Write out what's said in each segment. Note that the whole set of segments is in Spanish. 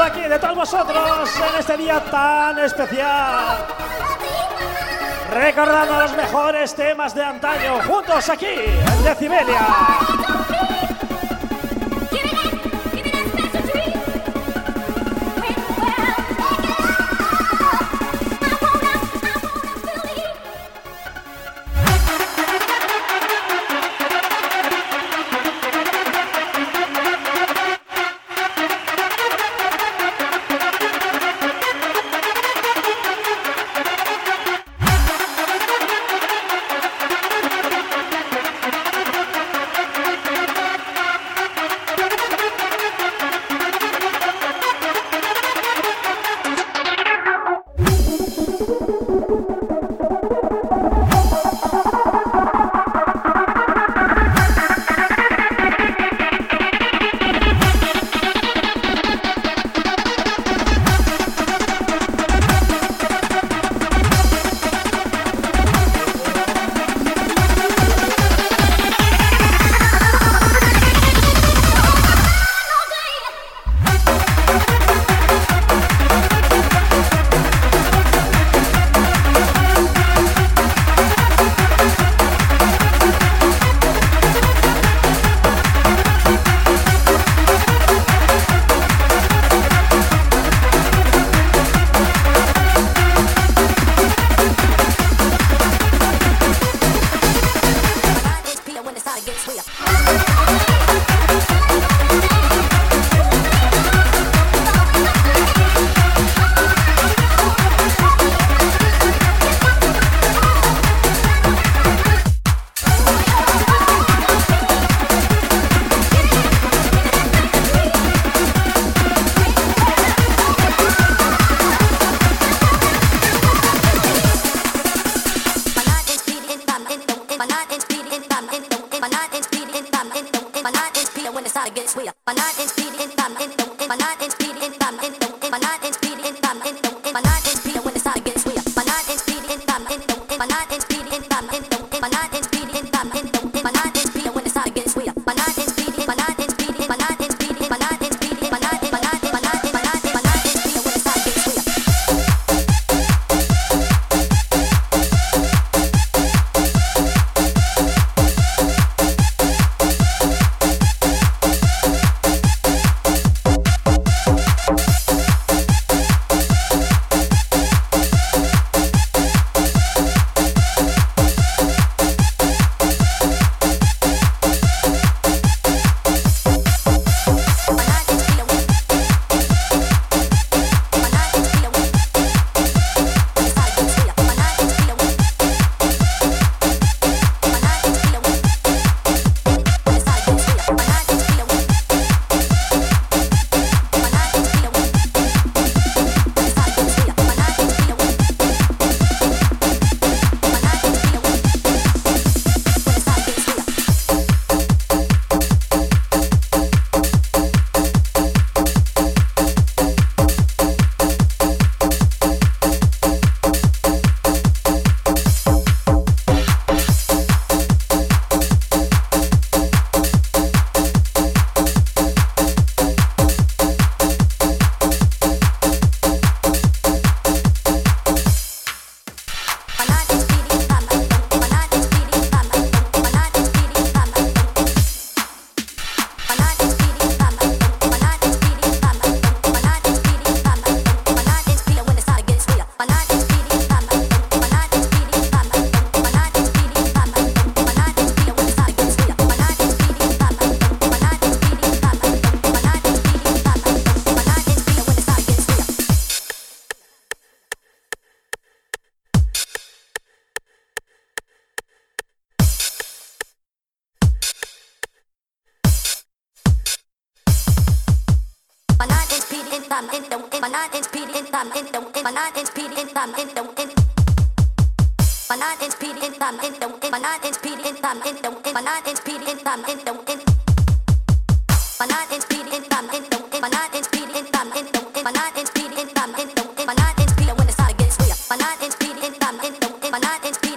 aquí de todos vosotros en este día tan especial. Recordando los mejores temas de antaño, juntos aquí en Decibelia.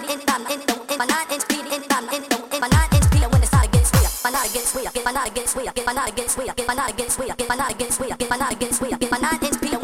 If I not against we, if I night against we, if I not against we, if I not against we, if I not against we, if I not against we.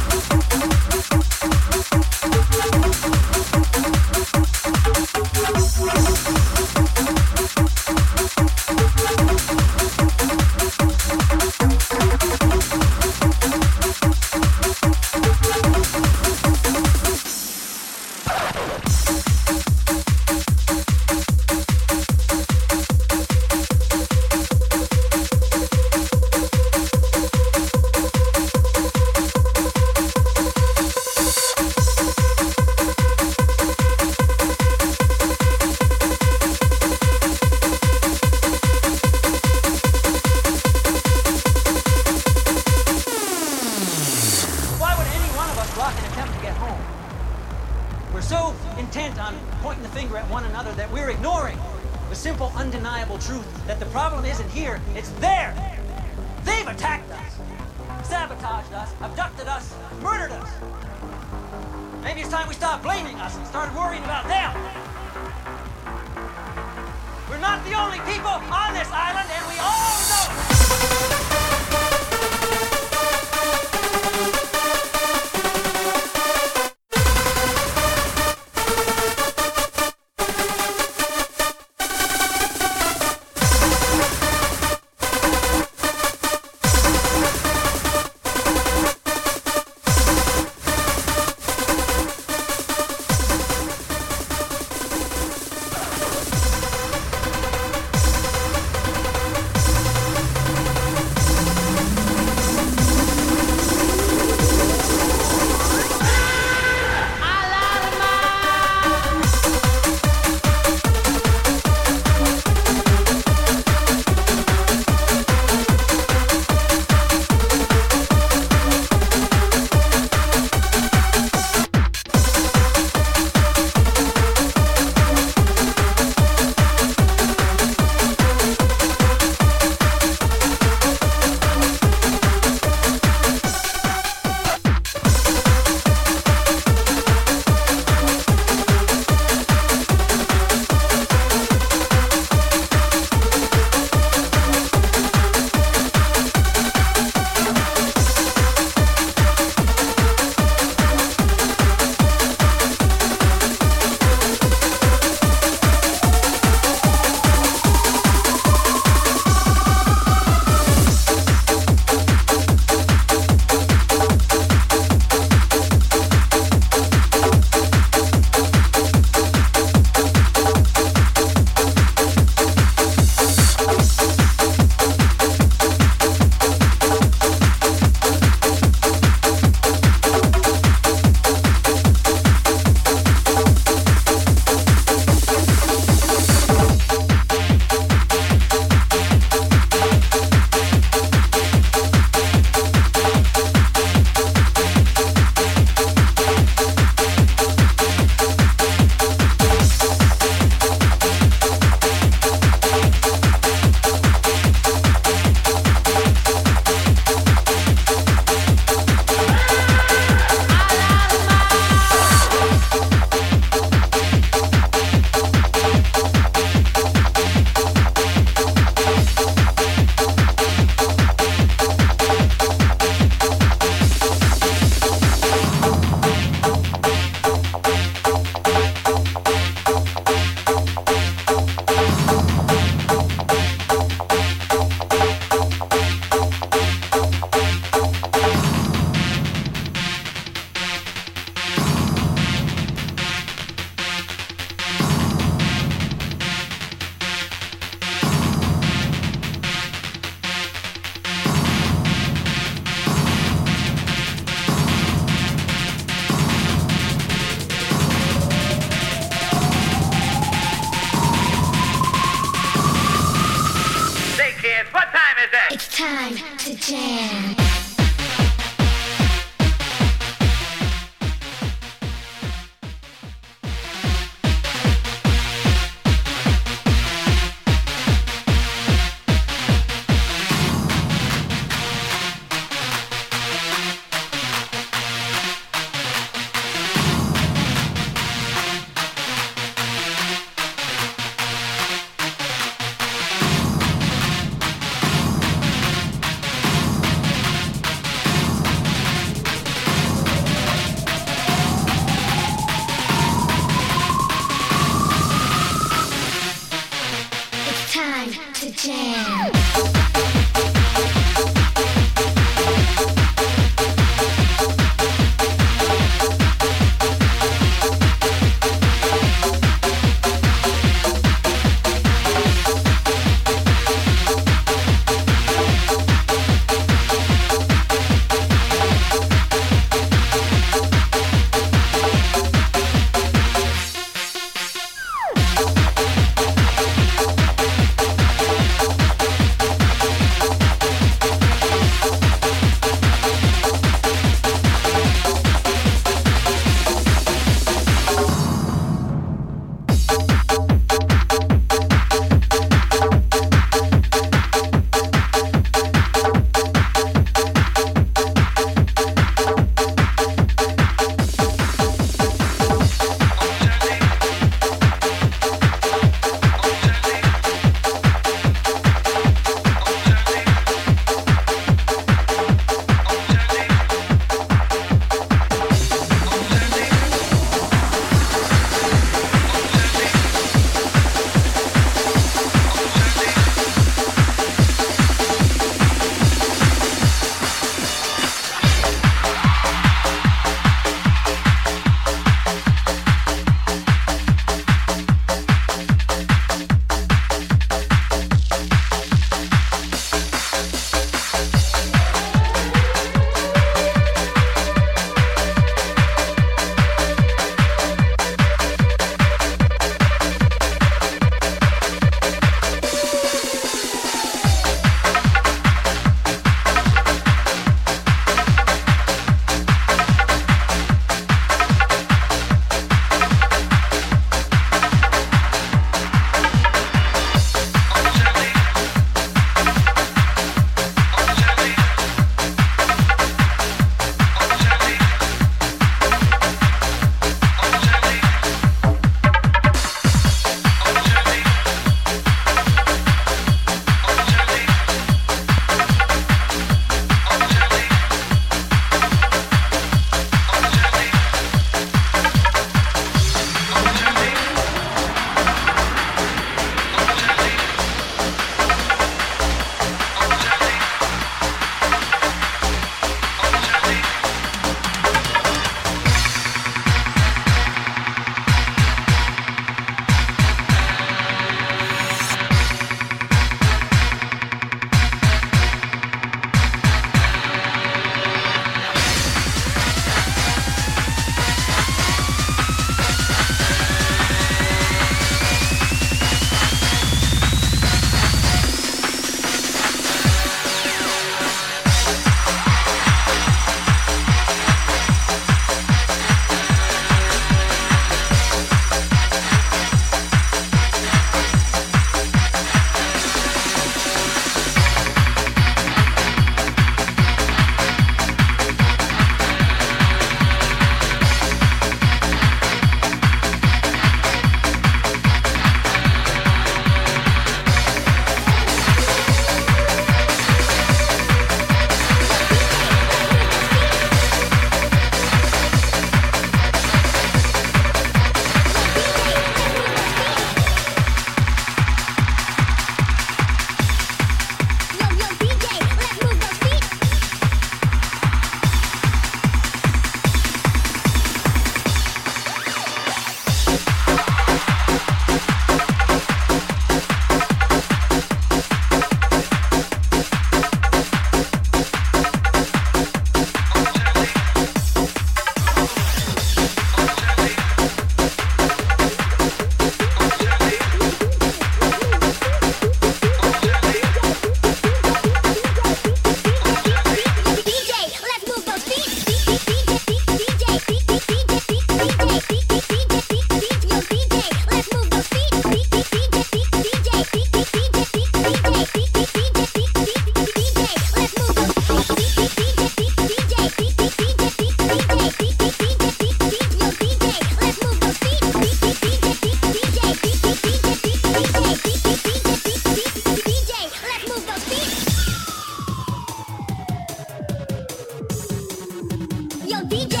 Yo, DJ.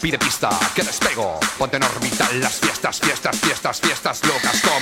pide pista, que despego. Ponte en orbital las fiestas, fiestas, fiestas, fiestas locas. Con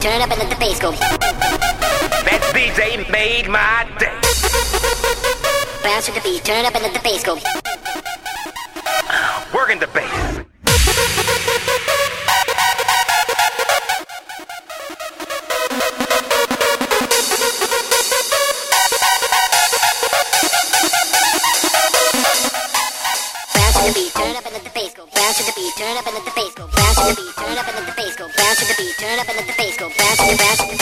Turn it up and let the bass go. That DJ made my day. Bounce with the beat. Turn it up and let the bass go. fast, fast.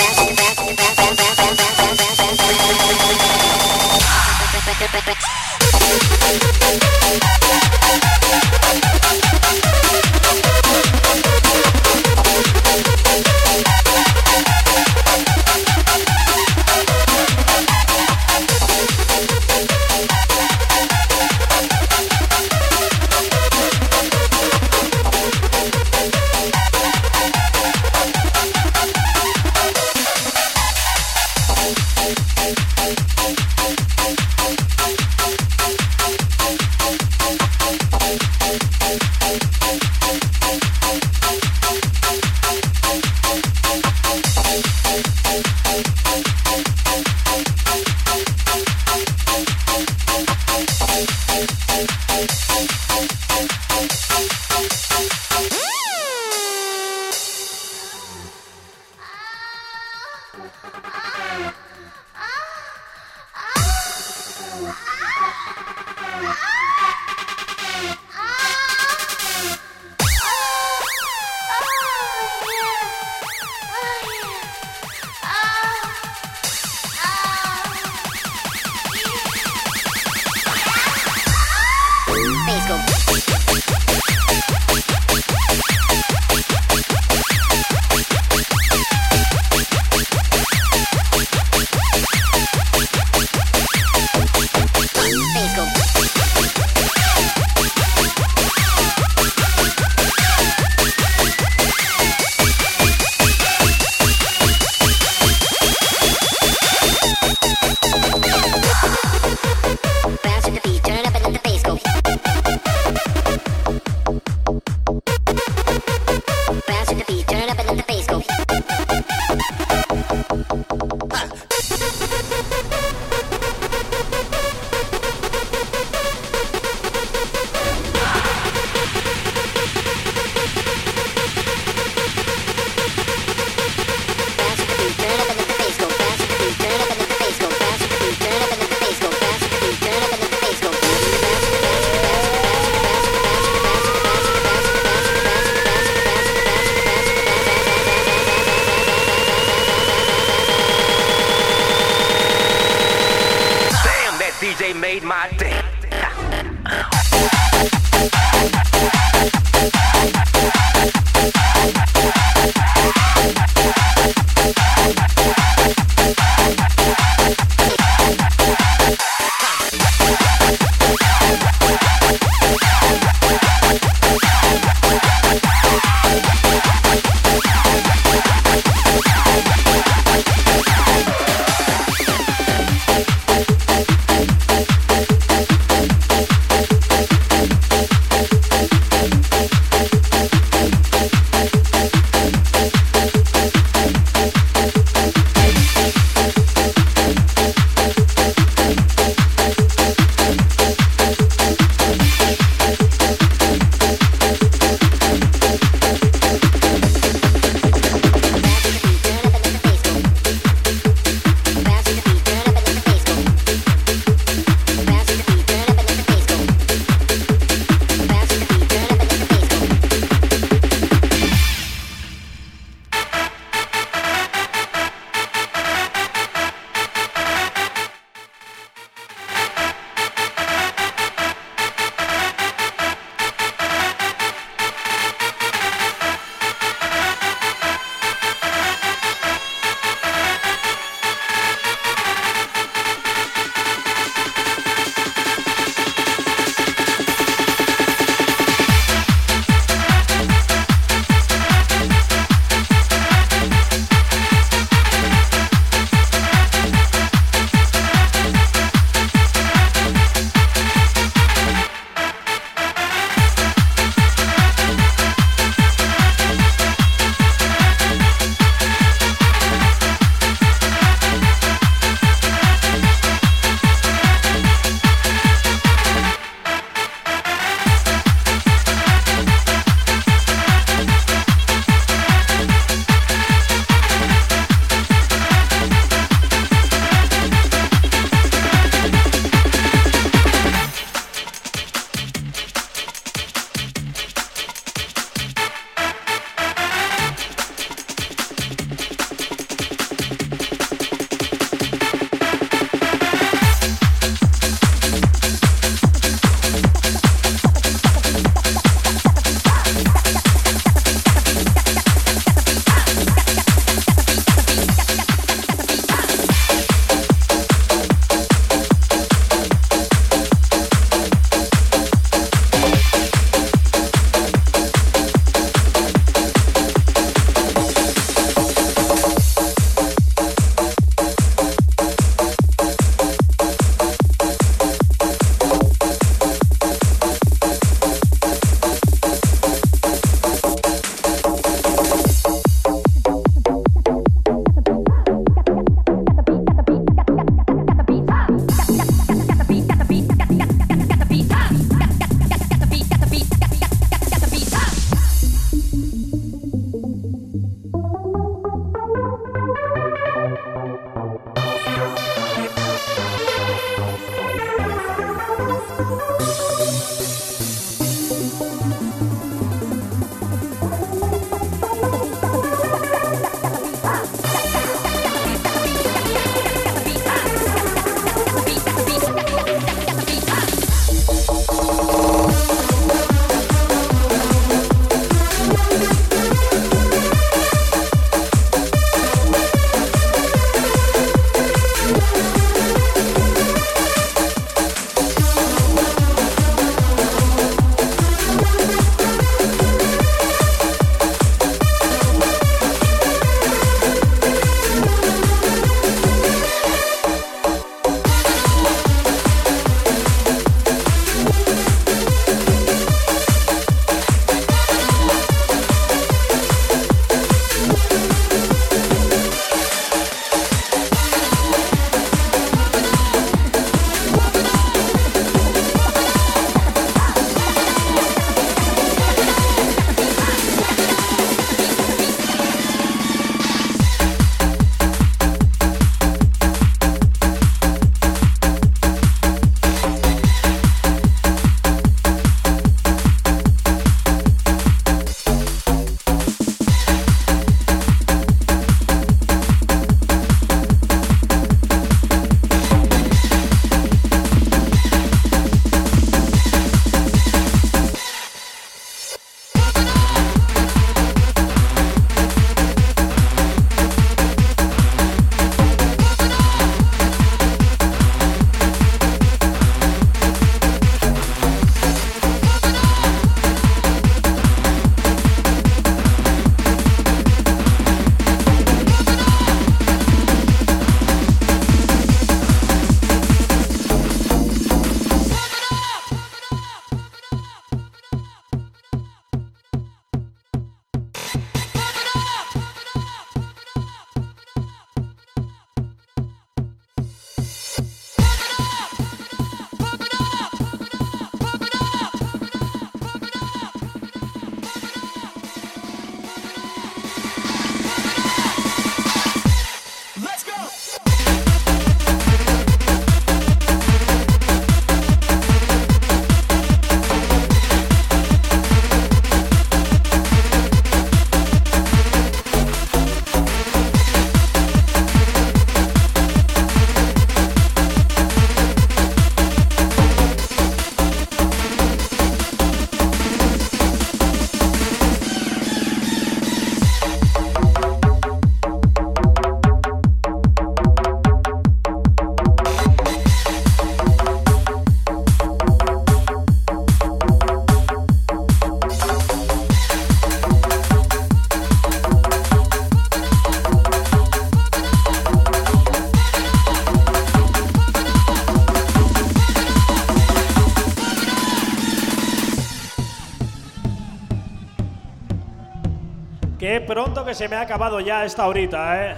que se me ha acabado ya esta ahorita. ¿eh?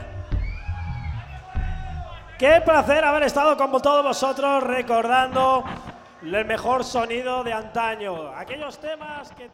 Qué placer haber estado con todos vosotros recordando el mejor sonido de antaño, aquellos temas que...